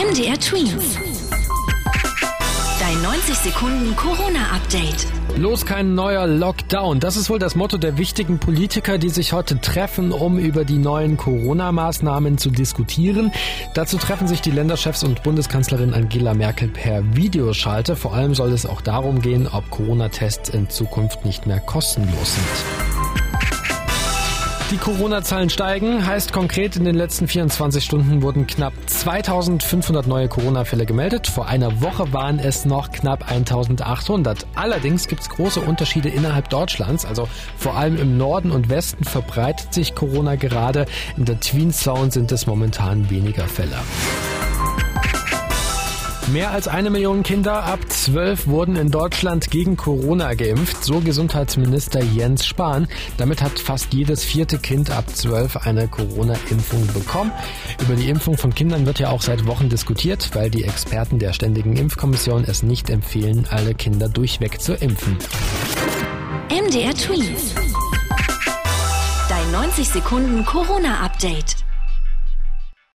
MDR Twins. Dein 90 Sekunden Corona-Update. Los kein neuer Lockdown. Das ist wohl das Motto der wichtigen Politiker, die sich heute treffen, um über die neuen Corona-Maßnahmen zu diskutieren. Dazu treffen sich die Länderchefs und Bundeskanzlerin Angela Merkel per Videoschalte. Vor allem soll es auch darum gehen, ob Corona-Tests in Zukunft nicht mehr kostenlos sind. Die Corona-Zahlen steigen, heißt konkret, in den letzten 24 Stunden wurden knapp 2500 neue Corona-Fälle gemeldet. Vor einer Woche waren es noch knapp 1800. Allerdings gibt es große Unterschiede innerhalb Deutschlands. Also vor allem im Norden und Westen verbreitet sich Corona gerade. In der Tween Zone sind es momentan weniger Fälle. Mehr als eine Million Kinder ab zwölf wurden in Deutschland gegen Corona geimpft, so Gesundheitsminister Jens Spahn. Damit hat fast jedes vierte Kind ab zwölf eine Corona-Impfung bekommen. Über die Impfung von Kindern wird ja auch seit Wochen diskutiert, weil die Experten der Ständigen Impfkommission es nicht empfehlen, alle Kinder durchweg zu impfen. MDR Tweet. Dein 90 Sekunden Corona-Update.